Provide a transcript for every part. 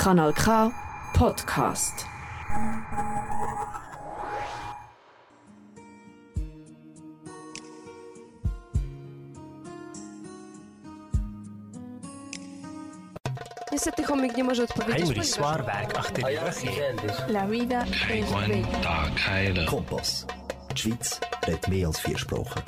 Kanal K Podcast. Niestety chomik nie może odpowiedzieć. Heinrich achter die rug La vida es bella. Kompass. Die Schweiz redet mehr als vier Sprachen.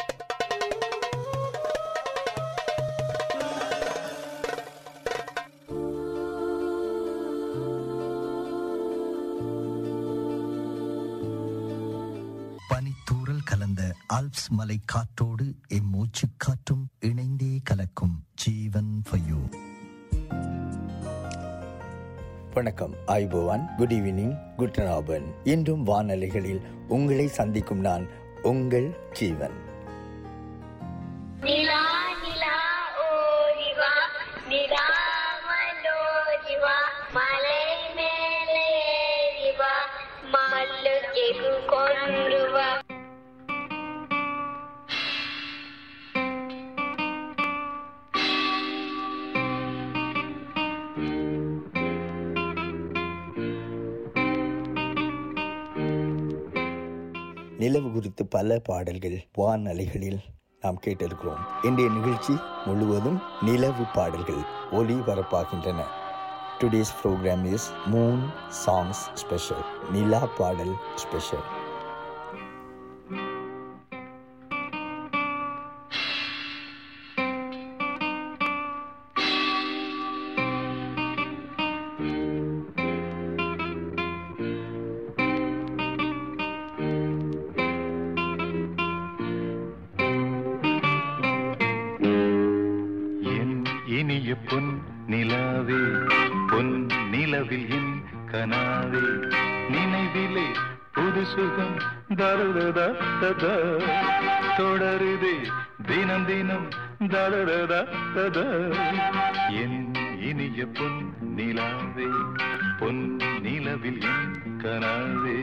Alps மலை காற்றோடு M மூச்சு காற்றும் இணைந்தே கலக்கும் ஜீவன் ஃபயோ வணக்கம் ஐபோவான். குட் ஈவினிங் குட் நாபன் இன்றும் வானலைகளில் உங்களை சந்திக்கும் நான் உங்கள் ஜீவன். பல பாடல்கள் வான் அலைகளில் நாம் கேட்டிருக்கிறோம். இன்றைய நிகழ்ச்சி முழுவதும் நிலவு பாடல்கள் ஒளிபரப்பாகின்றன today's program is moon songs special நிலா பாடல் ஸ்பெஷல் நிலாவே பொன் நிலவில் என் கனாவே நினைவிலே புது சுகம் தருததா தொடருதே தினம் தினம் தருததா என் இனிய பொன் நிலாவே பொன் நிலவில் என் கனாவே.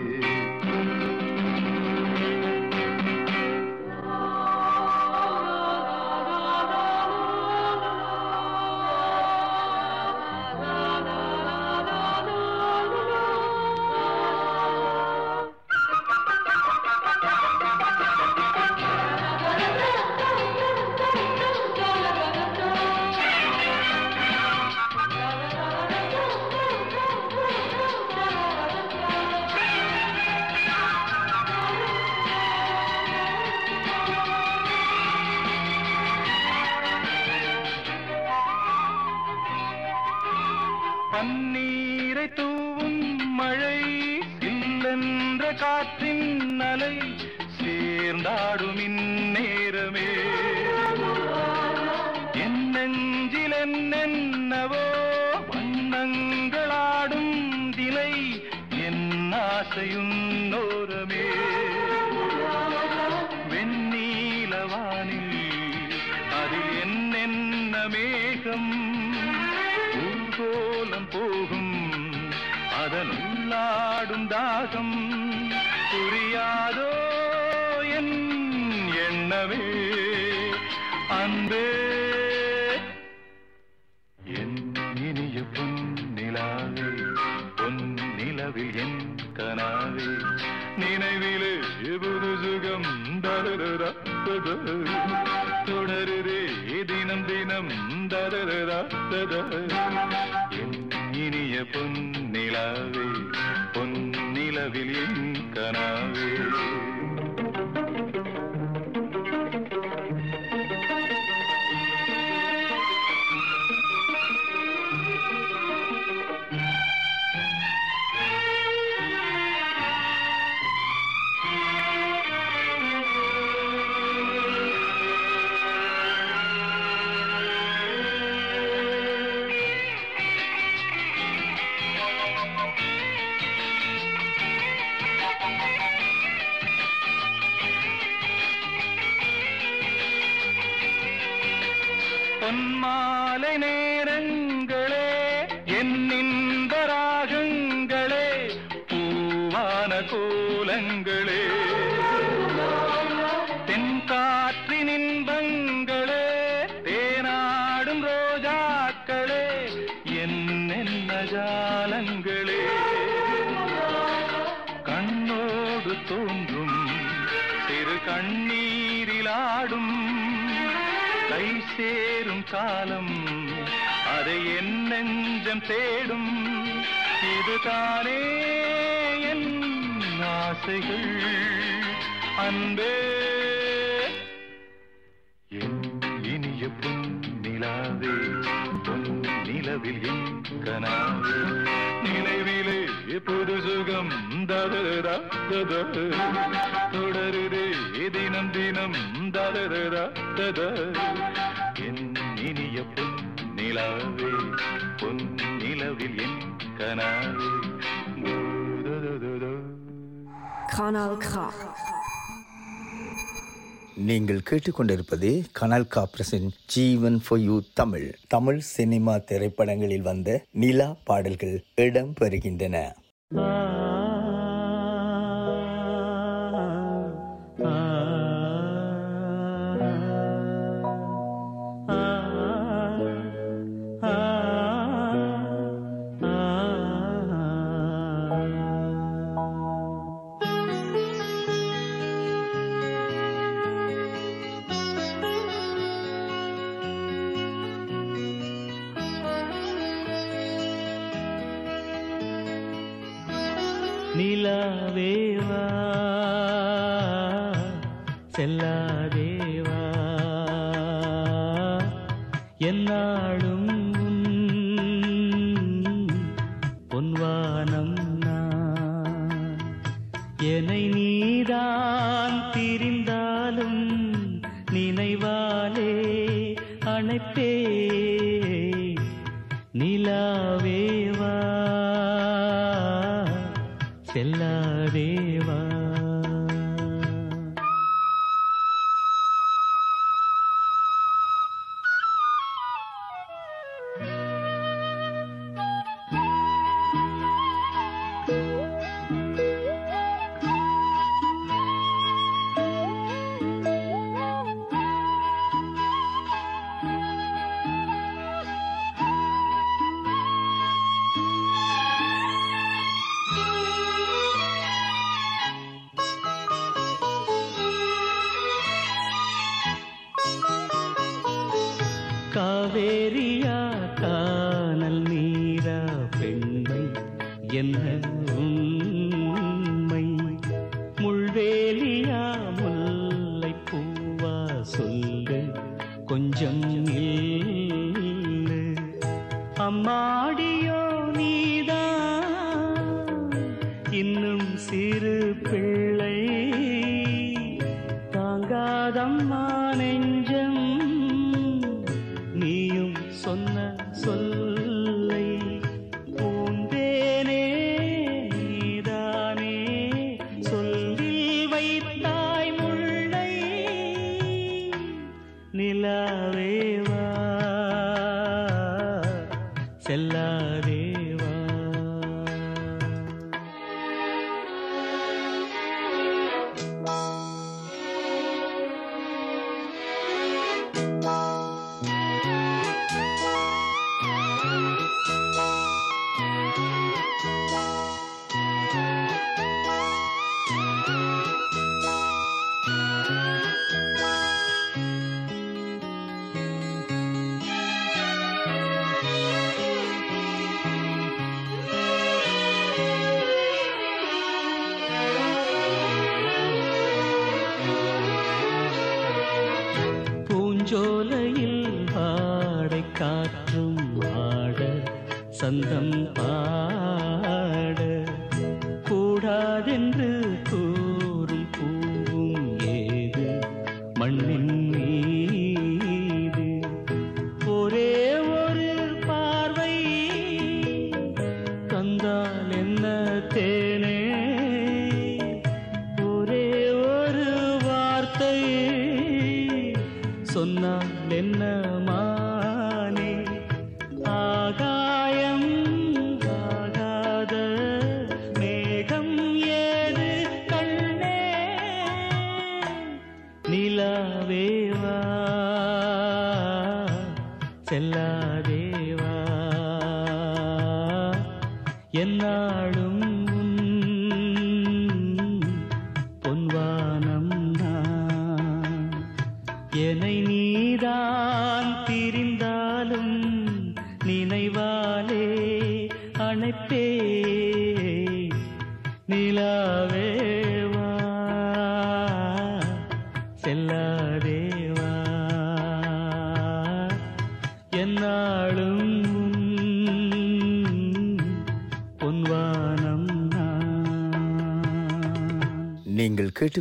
நினைவிலே புது சுகம் தொடருதே தினம் தினம் என் இனிய பொன் நிலாவே என் கனாவே. தேடும். இதுதானே என் ஆசைகள். அன்பே. என் இனிய பொன் நிலாவே பொன் நிலவில் என் கனாவே. நினைவிலே புது சுகம் ததரா தொடருதே தினம் தினம் ததரா தத. என் இனிய பொன் நிலாவே பொன் நிலவில் என் கனாவே. Kanal K. நீங்கள் கேட்டுக்கொண்டிருப்பது கனல் காப்ரஸின் Jeevan for you Tamil Tamil cinema திரைப்படங்களில் வந்த நிலா பாடல்கள் இடம் பெறுகின்றன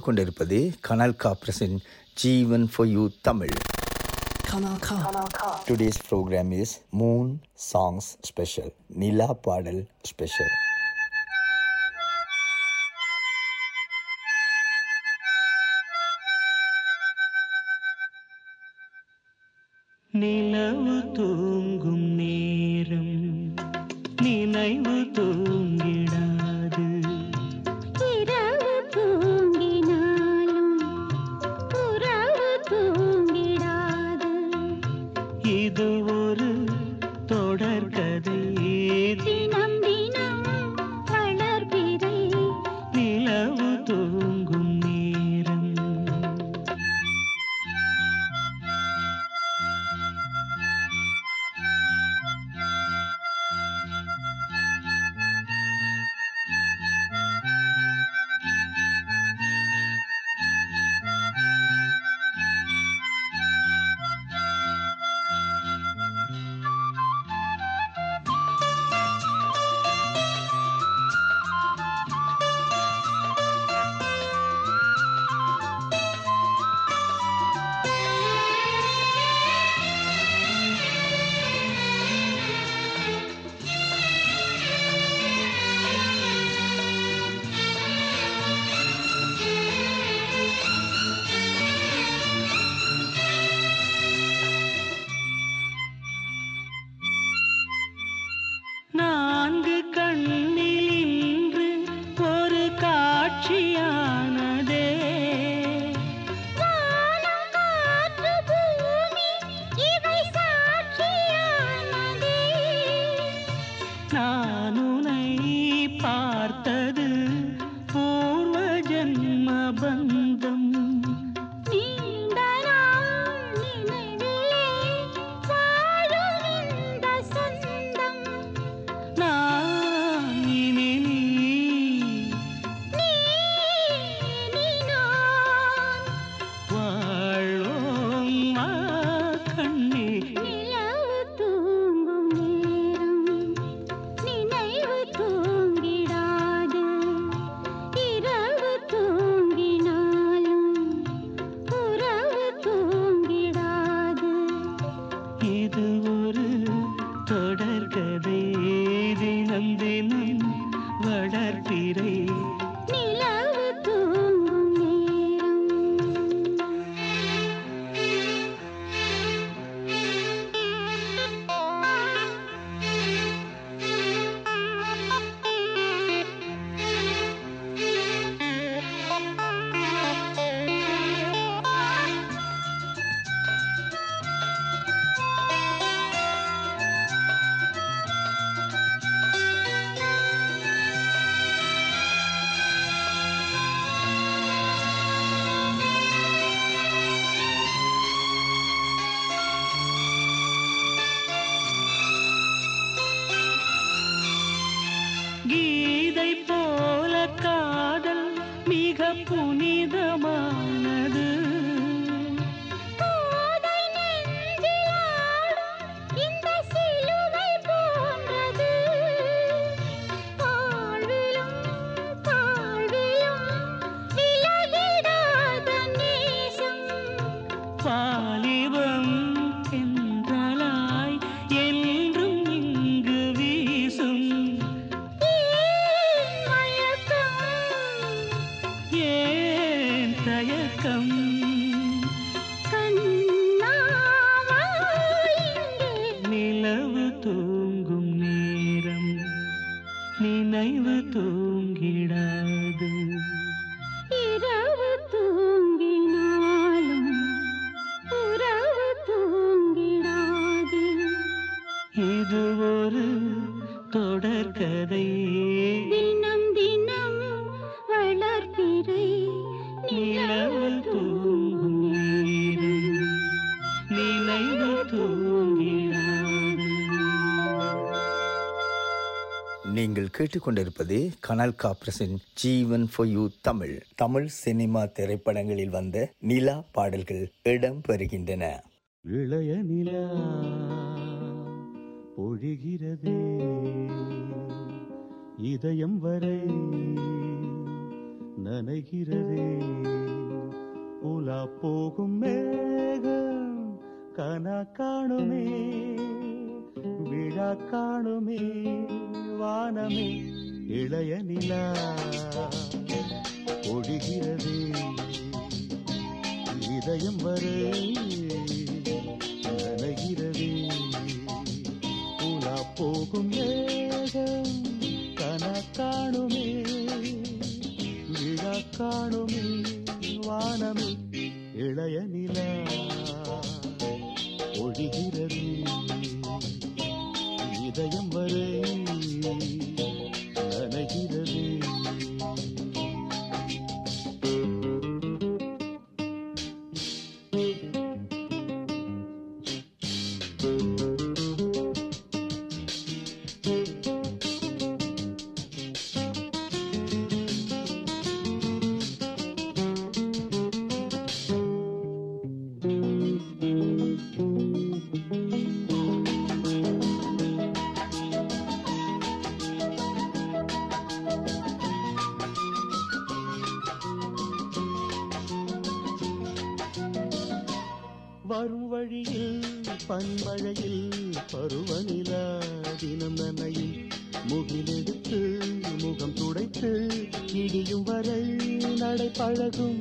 கேட்டுக்கொண்டிருப்பது கனல் காப்ரஸின் Jeevan for you Tamil. Today's program is moon songs special நிலா பாடல் ஸ்பெஷல் நீங்கள் கேட்டுக்கொண்டிருப்பது கனல் காப்ரஸின் Jeevan for you Tamil. Tamil cinema திரைப்படங்களில் வந்த நிலா பாடல்கள் இடம் பெறுகின்றன இளைய நிலா பொழிகிறது. இதயம் வரை நனைகிறதே. உலா போகும் மேகம் கனா காணுமே. விழா காணுமே வானமே இளைய நிலா பொழிகிறதே இதயம் வரை நனைகிறதே. உலா போகும் மேகம் கன காணுமே விழா காணுமே வானமே இளைய நிலா ஒழிகிறது இதயம் வரை முகிலெடுத்து முகம் துடைத்து இடியும் வரை நடை பழகும்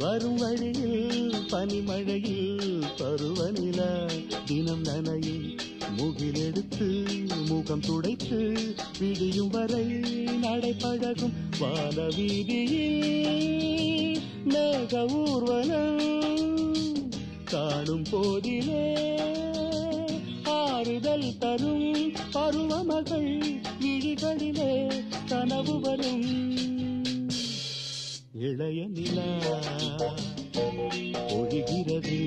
வரும் வழியில் பனிமழையில் பருவநிலா தினம் நனையும் முகிலெடுத்து முகம் துடைத்து விடியும் வரை நடை பழகும் வான வீதியில் மேக ஊர்வலம் காணும் போதிலே ஆறுதல் தரும் பருவமகள் விழிகளிலே கனவு வரும். இளைய நிலா ஒழிகிறது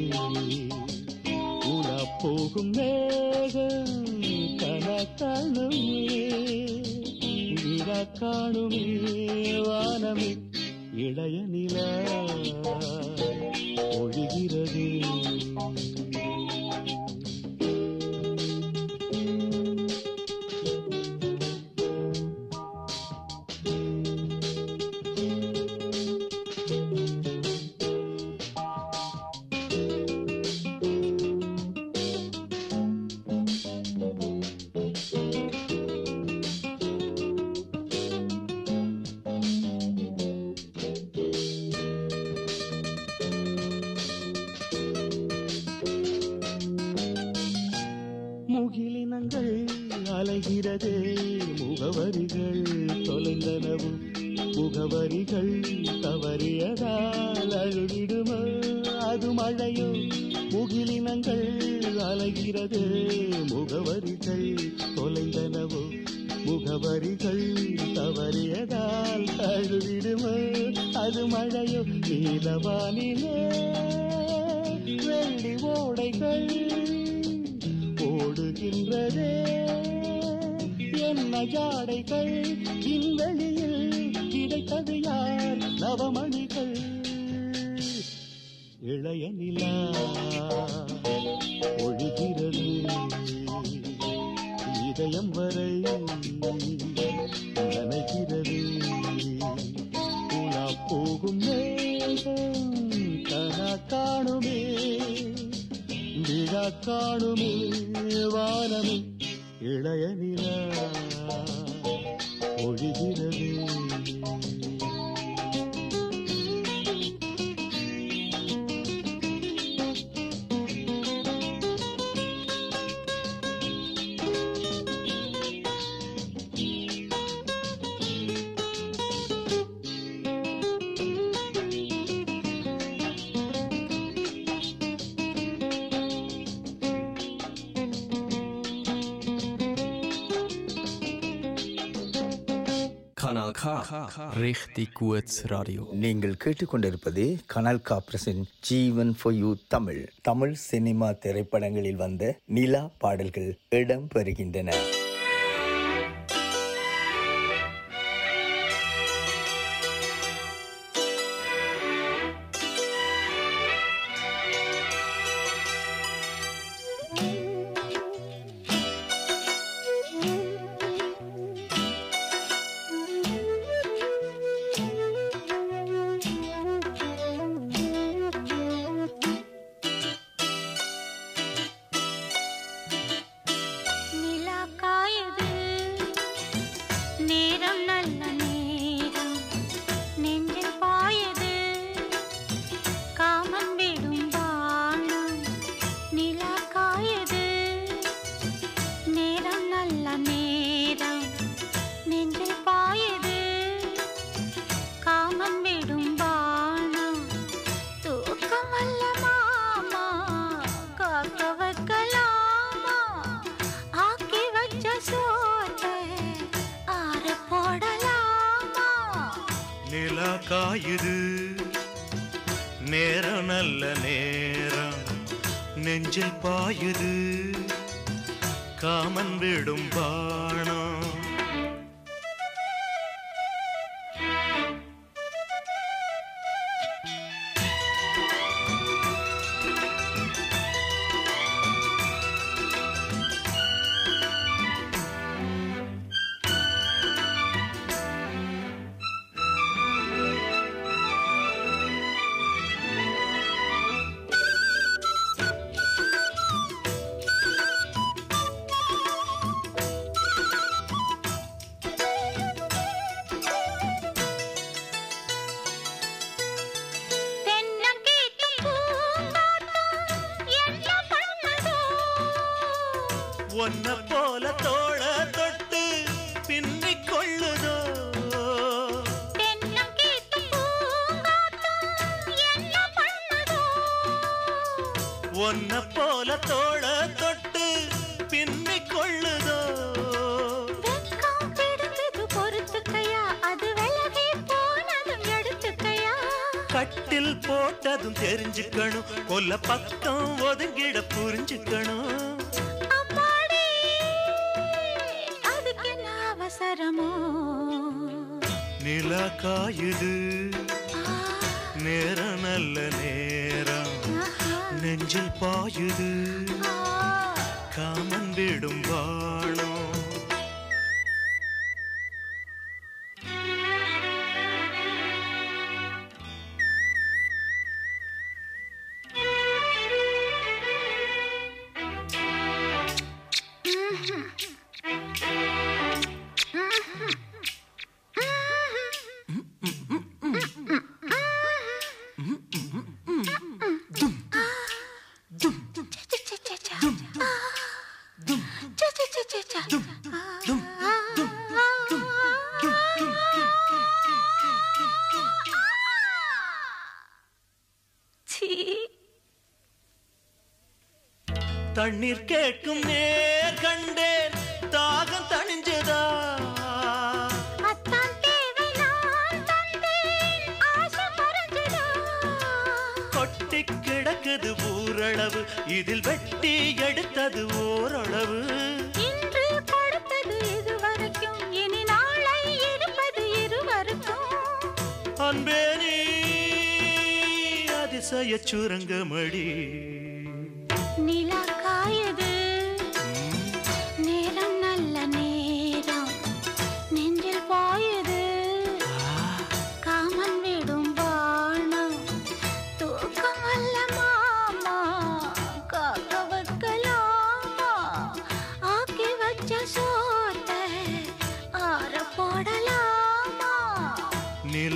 உலா போகும் மேகம் கன காணுமே விழா காணுமே வானமே. இளைய நிலா ஒழிகிறது ஓடைகள் ஓடுகின்றதே. என்ன ஜாடைகள்? விண்வெளியில் கிடைத்தது யார்? நவமணிகள். இளைய நிலா ஒழுகிறது. இதயம் வரை விழா குவட்ஸ் ரேடியோ. நீங்கள் கேட்டுக்கொண்டிருப்பது கனல் காப்ரஸின் Jeevan for you Tamil. Tamil cinema திரைப்படங்களில் வந்த நிலா பாடல்கள் இடம் பெறுகின்றன. நிலா நேரம் நல்ல நேரம் நெஞ்சில் பாயுது. காமன் விடும் பா காயுது நேரம் நல்ல நேரம். நெஞ்சில் பாயுது. காமன் விடும் வாணம்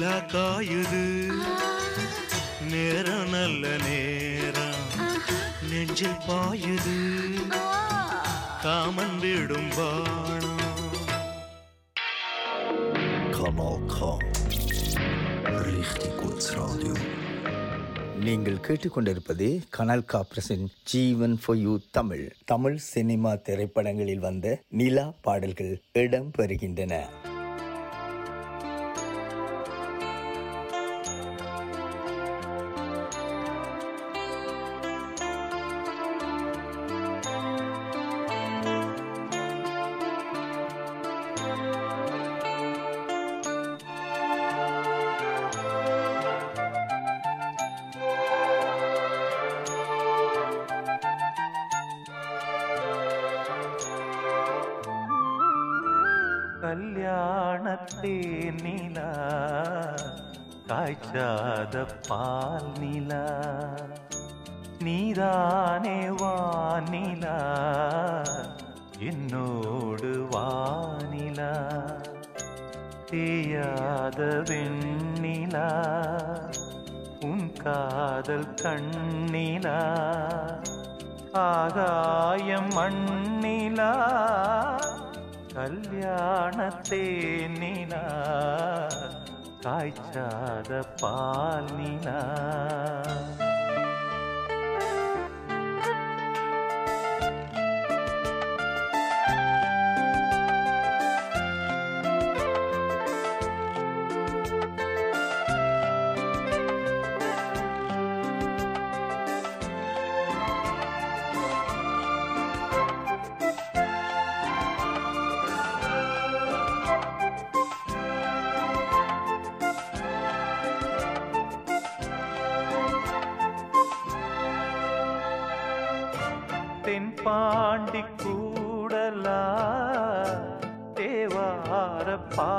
நிலா காயுது நேரம் நல்ல நேரம் நெஞ்சில் பாயுது. காமன் விடும் பாணம் Kanal K. Richtig gutes Radio. நீங்கள் கேட்டுக்கொண்டிருப்பது கனல் காப்ரஸின் Jeevan for you Tamil Tamil cinema திரைப்படங்களில் வந்த நிலா பாடல்கள் இடம் பெறுகின்றன பால் நிலா நீதானே வானிலா என்னோடு வானிலா தேயாத வெண்ணிலா உன் காதல் கண்ணிலா ஆகாயம் மண்ணிலா கல்யாணத்தே நிலா காய்ச்சாத பால் நிலா பாண்டி கூடலா தேவார பா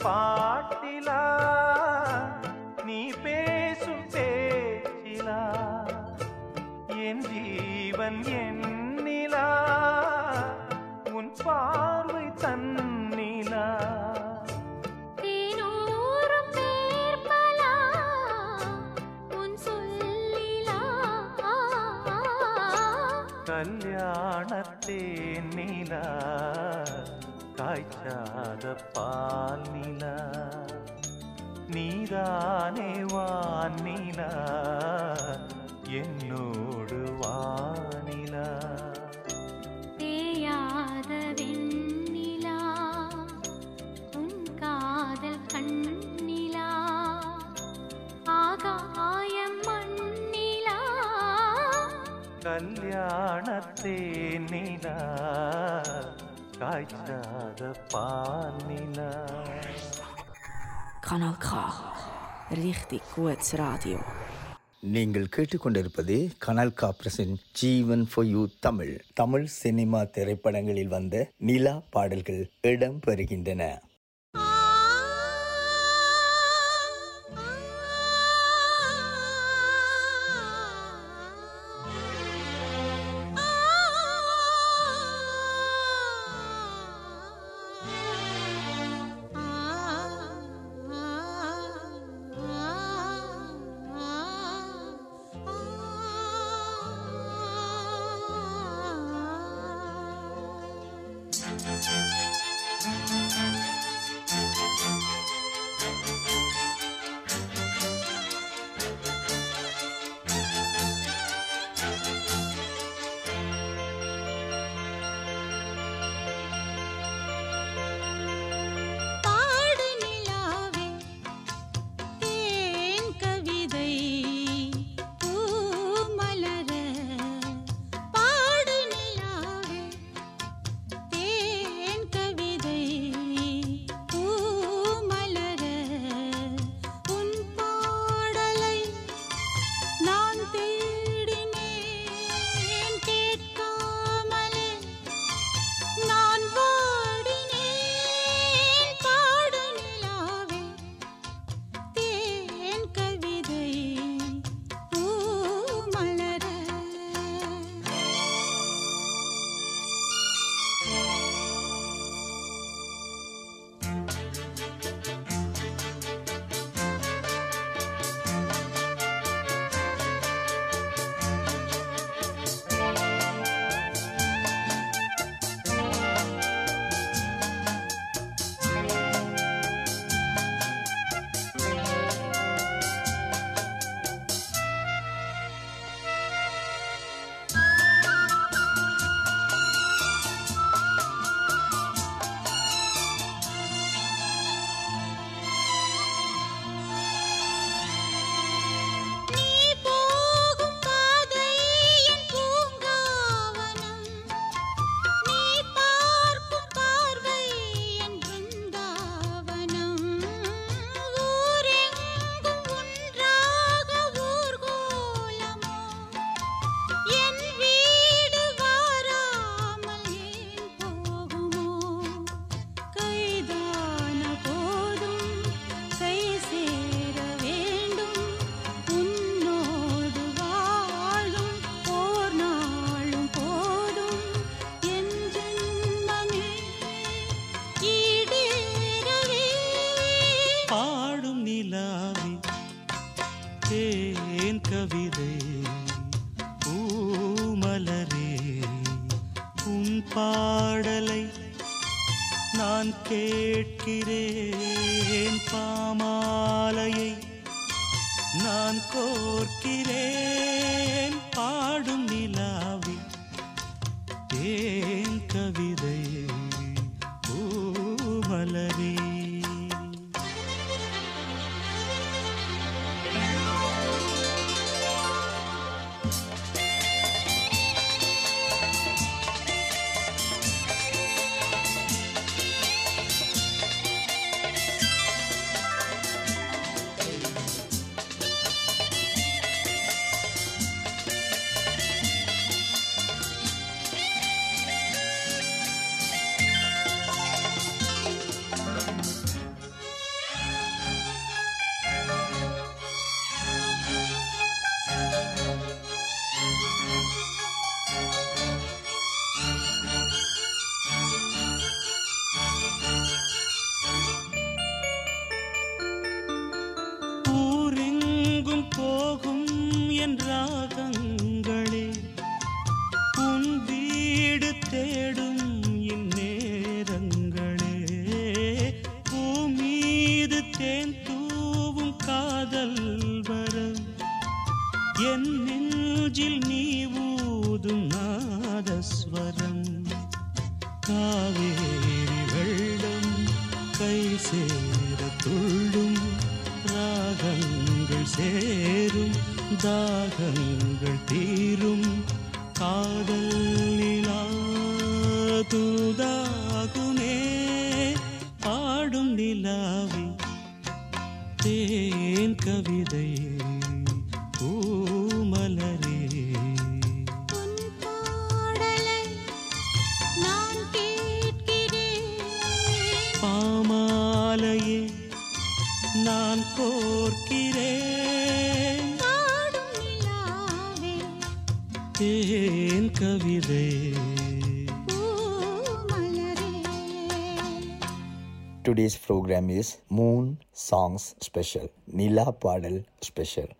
far. நிலா காய்ச்சாத பால் நிலா Kanal K. Richtig gutes Radio. நீங்கள் கேட்டுக்கொண்டிருப்பது கனல் காப்ரஸின் Jeevan for you Tamil Tamil cinema திரைப்படங்களில் வந்த நிலா பாடல்கள் இடம் பெறுகின்றன இஸ் மூன் சாங்ஸ் ஸ்பெஷல் நிலா பாடல் ஸ்பெஷல்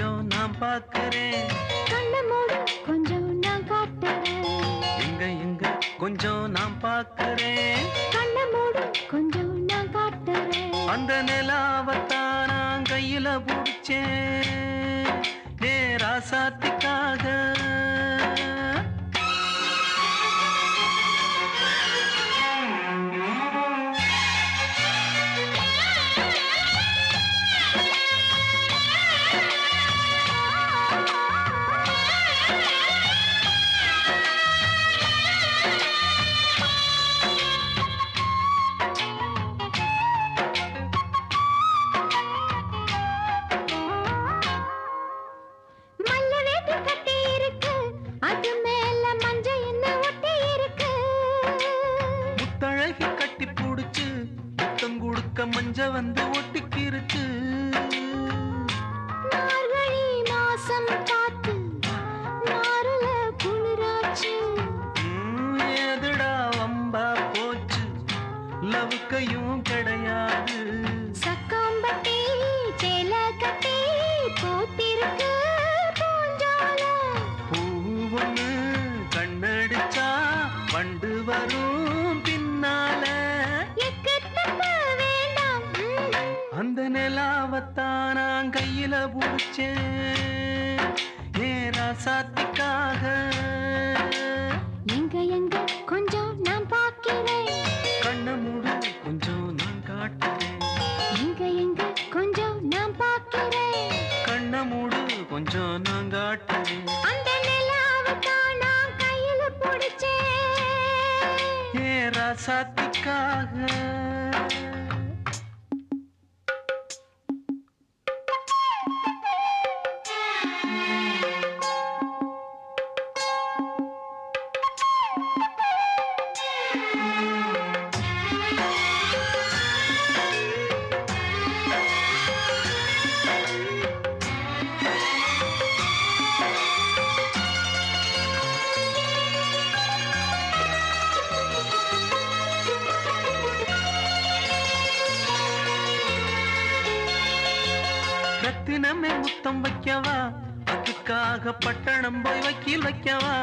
கொஞ்சம் நான் பார்க்கறேன். கண்ணை மூடு கொஞ்சம் நான் காட்டுறேன். இங்க இங்க கொஞ்சம் நான் பார்க்கறேன். கண்ணை மூடு கொஞ்சம் நான் காட்டுறேன். அந்த நிலாவத்தான் நான் கையில பிடிச்சேன். நேரா சாத்தி partner. வைக்கவா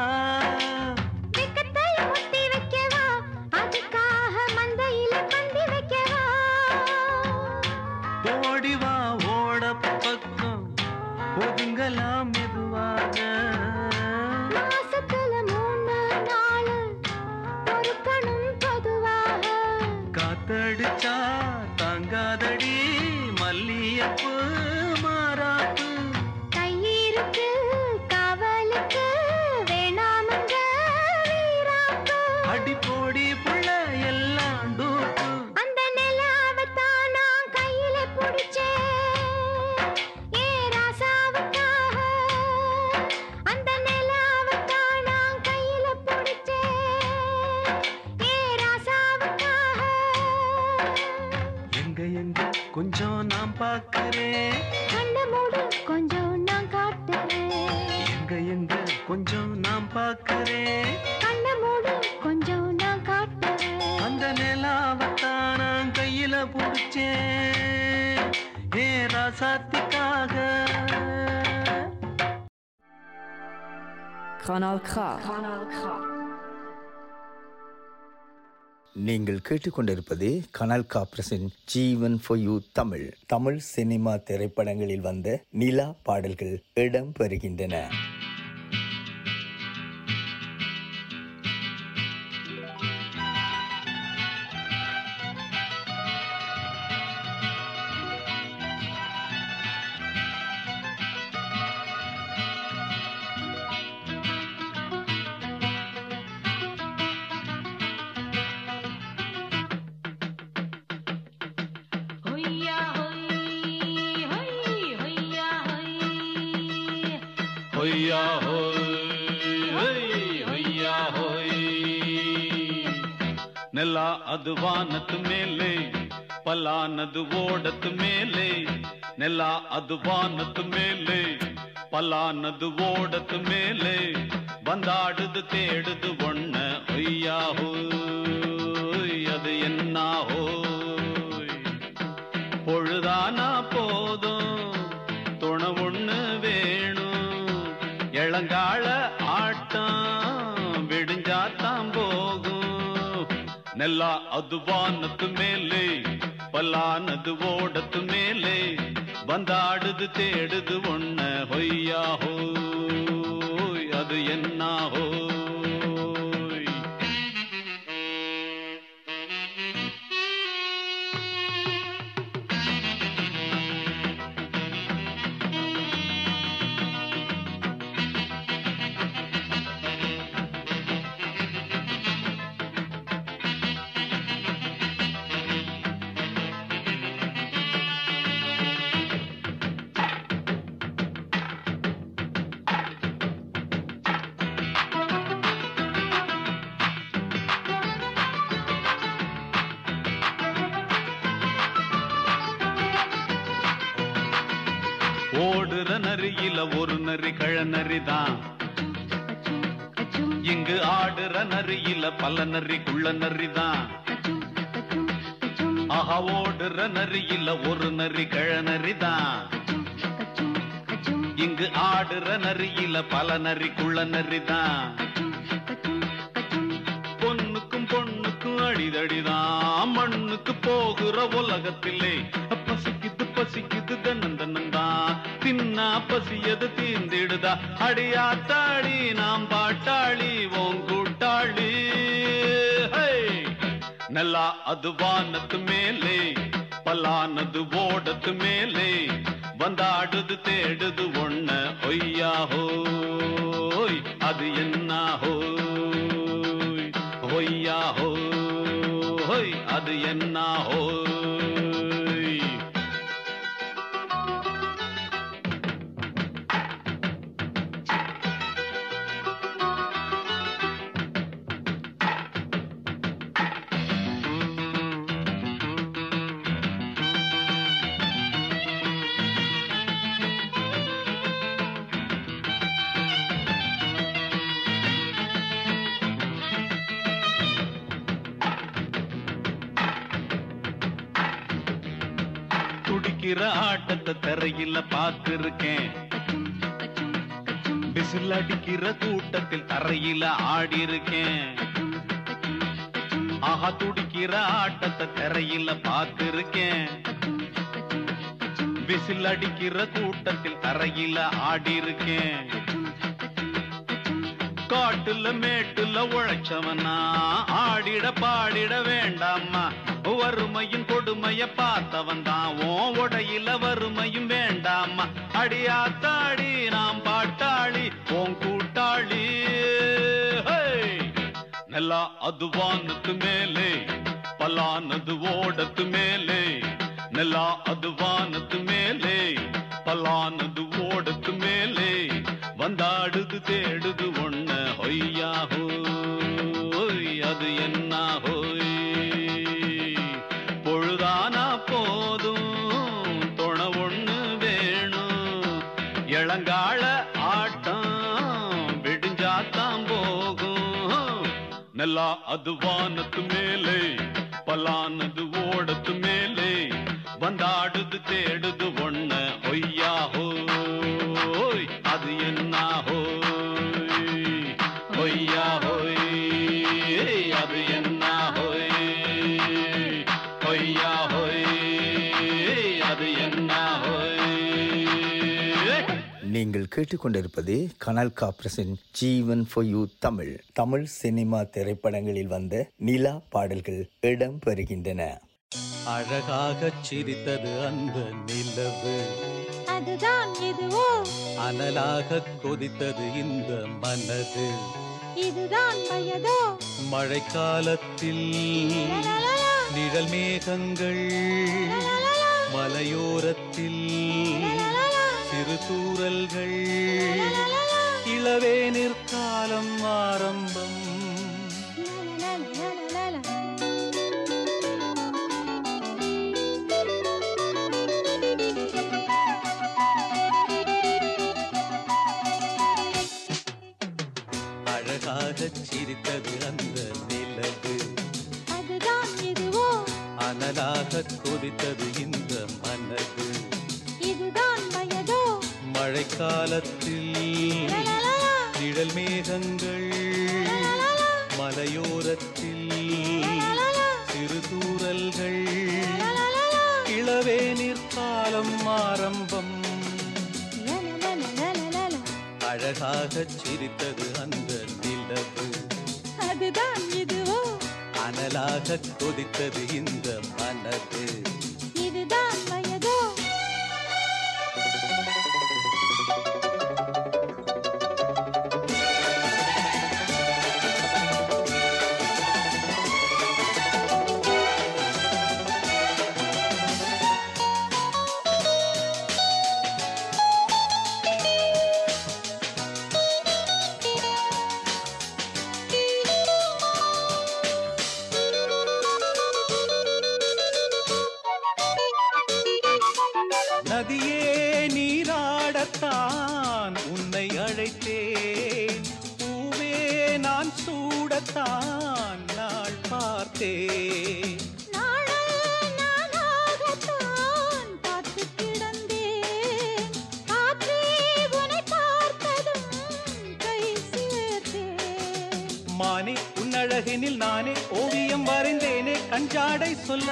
Kanal K. நீங்கள் கேட்டுக்கொண்டிருப்பது கனல் காப்ரஸின் Jeevan for you Tamil. Tamil cinema திரைப்படங்களில் வந்த நிலா பாடல்கள் இடம் பெறுகின்றன. அது வானத்து மேலே பல்லானது ஓடத்து மேலே வந்தாடுது தேடுது ஒன்ன ஒய்யாஹோ அது என்னாஹோ பொழுதானா போதும் துணை ஒண்ணு வேணும் இளங்கால ஆட்டம் விடிஞ்சாத்தான் போகும். நெல்லா அது வானத்து மேலே பல்லானது ஓடத்து மேலே வந்தாடுது தேடுது ஒன்ன ஹொய்யாஹோ அது என்ன நரி இல ஒரு நரி கழநரி தான் இங்கு ஆடுற நரி இல பல நரி குள்ள நரி தான் ஆஹா ஓடுற நரி இல ஒரு நரி கழநரி தான் இங்கு ஆடுற நரி இல பல நரி குள்ள நரி தான் பொண்ணுக்கும் பொண்ணுக்கும் அடிதடிதான். மண்ணுக்கு போகிற உலகத்திலே பசு பசியது தீந்திடுதா அடியாத்தாடி நாம் பாட்டாளி ஓங்கூட்டாளி நல்லா அது வானத்து மேலே பலானது ஓடத்து மேலே வந்தாடுது தேடுது ஒண்ண ஒய்யா அது என்ன ஹோய்? அது என்ன ஹோய் ஆட்டத்தை தரையில பார்த்திருக்கேன். விசில் அடிக்கிற கூட்டத்தில் தரையில ஆடி இருக்கேன் ஆஹா துடிக்கிற ஆட்டத்தை தரையில பார்த்திருக்கேன். விசில் அடிக்கிற கூட்டத்தில் தரையில ஆடி இருக்கேன் காட்டுல மேட்டுல உழைச்சவனா ஆடிட பாடிட வேண்டாமா வறுமையும் கொடுமைய பார்த்தவன் தான். ஓ உடையில வறுமையும் வேண்டாமா அடியாத்தாடி நாம் பாட்டாளி ஓம் கூட்டாளி. நல்லா அதுவானுக்கு மேலே பலானது ஓடத்து மேலே. நல்லா அது மேலே பலானது ஓடத்து மேலே. வந்தாடுது தேடுது அது வானத்து மேலே கேட்டுக்கொண்டிருப்பது கனல் காப்ரஸின் Jeevan for you Tamil. Tamil cinema திரைப்படங்களில் வந்த நிலா பாடல்கள் இடம் பெறுகின்றன. அழகாகச் சிரித்தது அந்த நிலவு. அதுதான் எதுவோ? அனலாக கொதித்தது இந்த மனது. இதுதான் வயதோ? மழைக்காலத்தில் நிழல் மேகங்கள் மலையோரத்தில் அனலாக கொதித்தது இந்த நானே ஓவியம் வரைந்தேனே கஞ்சாடை சொல்ல.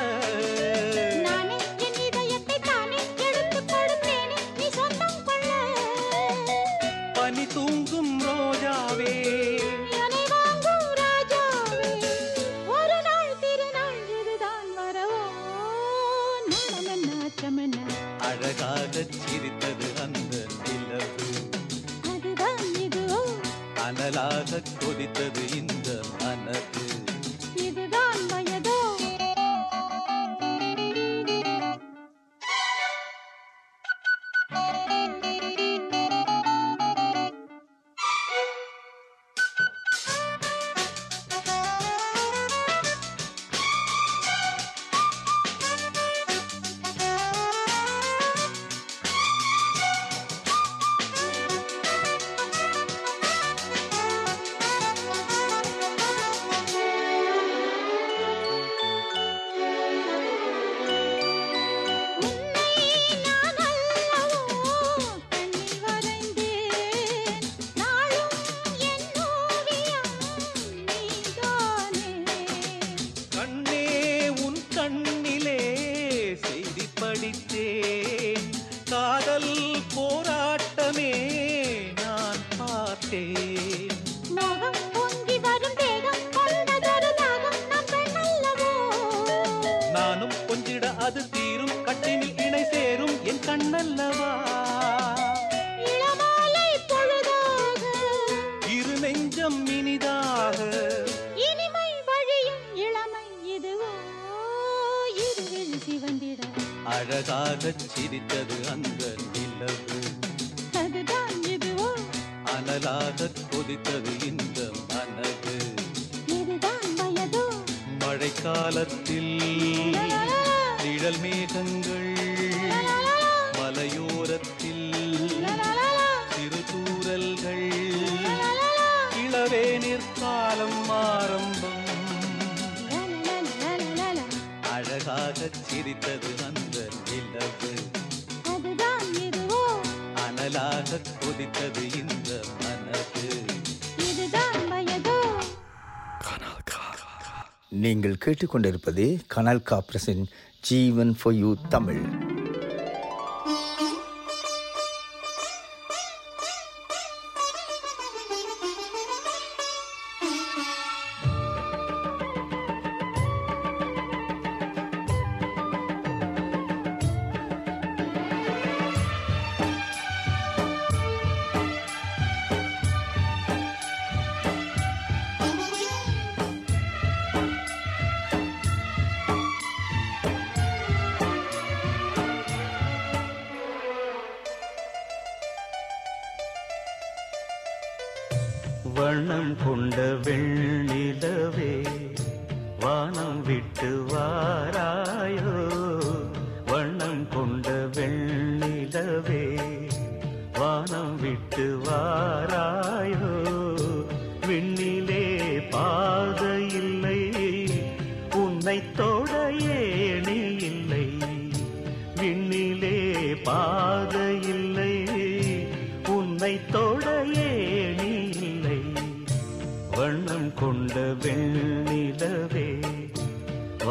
பனி தூங்கும் ரோஜாவே. அழகாகச் சிரித்தது அந்த நிலவு அதுதான் இதுவோ. அனலாக கொதித்தது இந்த அனலாகக் கொதித்தது இந்த மனது. மழைக்காலத்தில் நிழல் மேகங்கள் மலையோரத்தில் சிறு தூரல்கள் இளவேனிற் காலம் ஆரம்பம். அழகாகச் சிரித்தது அந்த நிலவு. அனலாகக் கொதித்தது இந்த மனது நீங்கள் கேட்டுக்கொண்டிருப்பது கனல் காப்ரஸின் ஜீவன் ஃபார் யூ தமிழ்.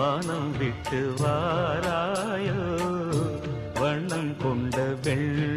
வானம் விட்டு வாராயோ? வண்ணம் கொண்ட வெண்ணிலவே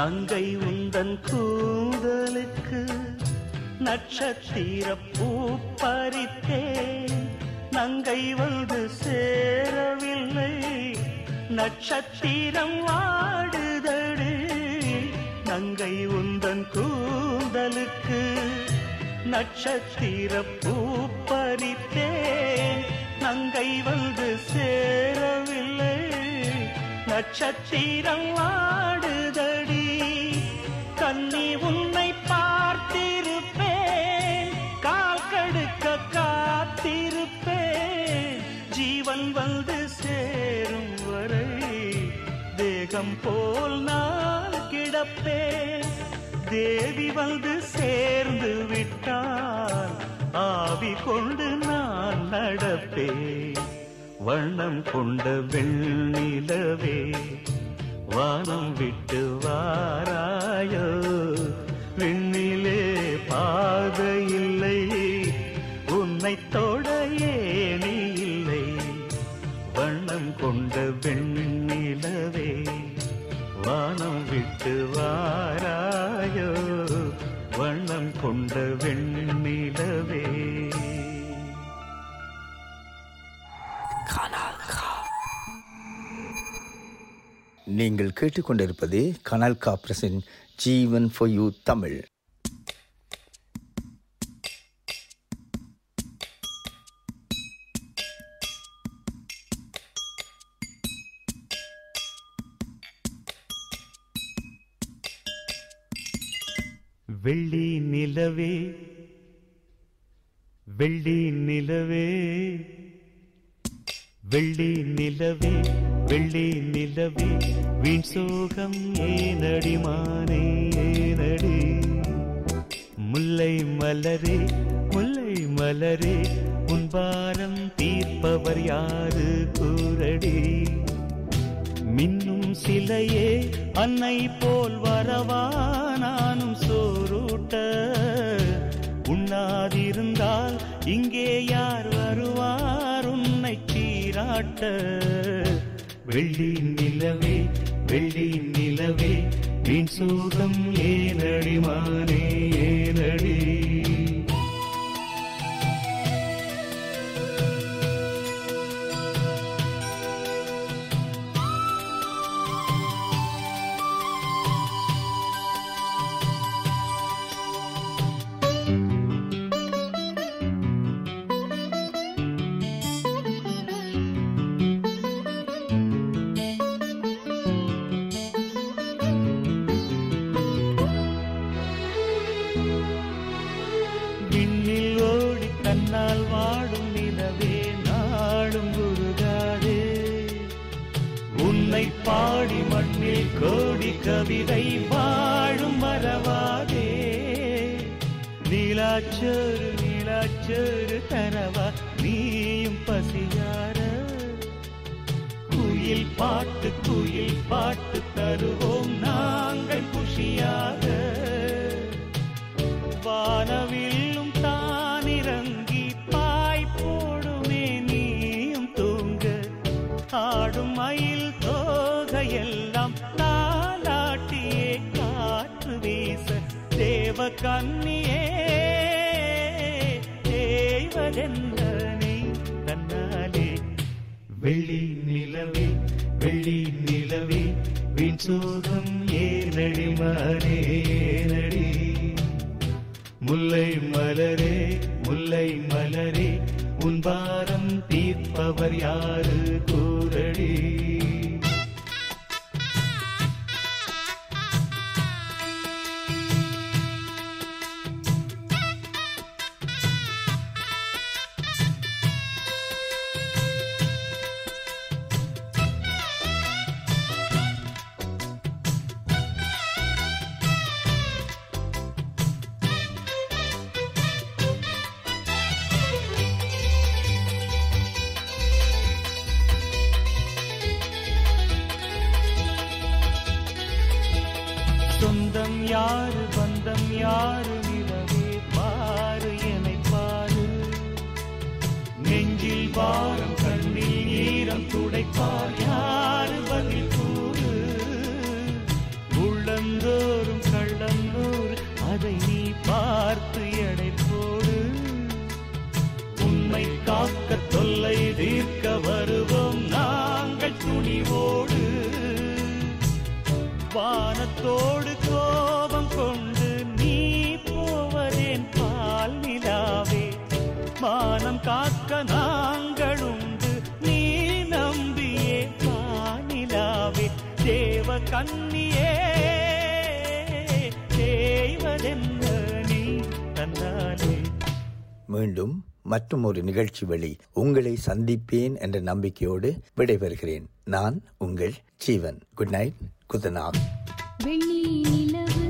நங்கை உந்தன் கூந்தலுக்கு நட்சத்திர பூ பறித்தேன். நங்கை வந்து சேரவில்லை நட்சத்திரம் வாடுதடு. நங்கை உந்தன் கூந்தலுக்கு நட்சத்திர பூ பறித்தேன். நங்கை வந்து சேரவில்லை நட்சத்திரம் வாடு போல் நான் கிடப்பேன். தேவி வந்து சேர்ந்து விட்டால் ஆவி கொண்டு நான் நடப்பேன். வண்ணம் கொண்ட வெண்ணிலவே வானம் விட்டு வாராயோ நீங்கள் கேட்டுக்கொண்டிருப்பது கனல் காப்ரஸின் ஜீவன் ஃபார் யூ தமிழ். வெள்ளி நிலவே வெள்ளி நிலவே வெள்ளி நிலவே. வெள்ளி நிலவே வீண் சோகம் ஏனடி மானே ஏனடி? முல்லை மலரே முல்லை மலரே உன்பாரம் தீர்ப்பவர் யாரு கூறடி? மின்னும் சிலையே அன்னை போல் வரவா நானும் சோரூட்ட. உண்ணாதிருந்தால் இங்கே யார் வருவார் உன்னை சீராட்ட. வெள்ளியின் நிலவே வெள்ளியின் நிலவே வீண் சோகம் ஏனடிமானே ஏனடி? கவிதை வாழும் மரவாதே நீலாச்சோறு நீலாச்சோறு தரவா நீயும் பசியார. குயில் பாட்டு குயில் பாட்டு தருவோம் நாங்கள் குஷியாக. வானவில் தேவ கண்ணியே தேவதென்றனை தன்னாலே. வெள்ளி நிலவே வெள்ளி நிலவே வீண் சோகம் ஏனடி மாறே ஏனடி. முல்லை மலரே முல்லை மலரே உன் பாரம் தீர்ப்பவர் யாரு கூறடி. காக்க தொல்லை தீர்க்க வருவோம். நாங்கள் துணிவோடு வானத்தோடு கோபம் கொண்டு நீ போவதேன் பால் நிலாவே. மானம் காக்க நாங்கள் உண்டு நீ நம்பியே பானிலாவே தேவ கண்ணியே தேவதென்ன நீ தந்தானே மீண்டும் மற்றும் ஒரு நிகழ்ச்சி வழி உங்களை சந்திப்பேன் என்ற நம்பிக்கையோடு விடைபெறுகிறேன். நான் உங்கள் ஜீவன். குட் நைட் குதநாத் வெள்ளி நிலவு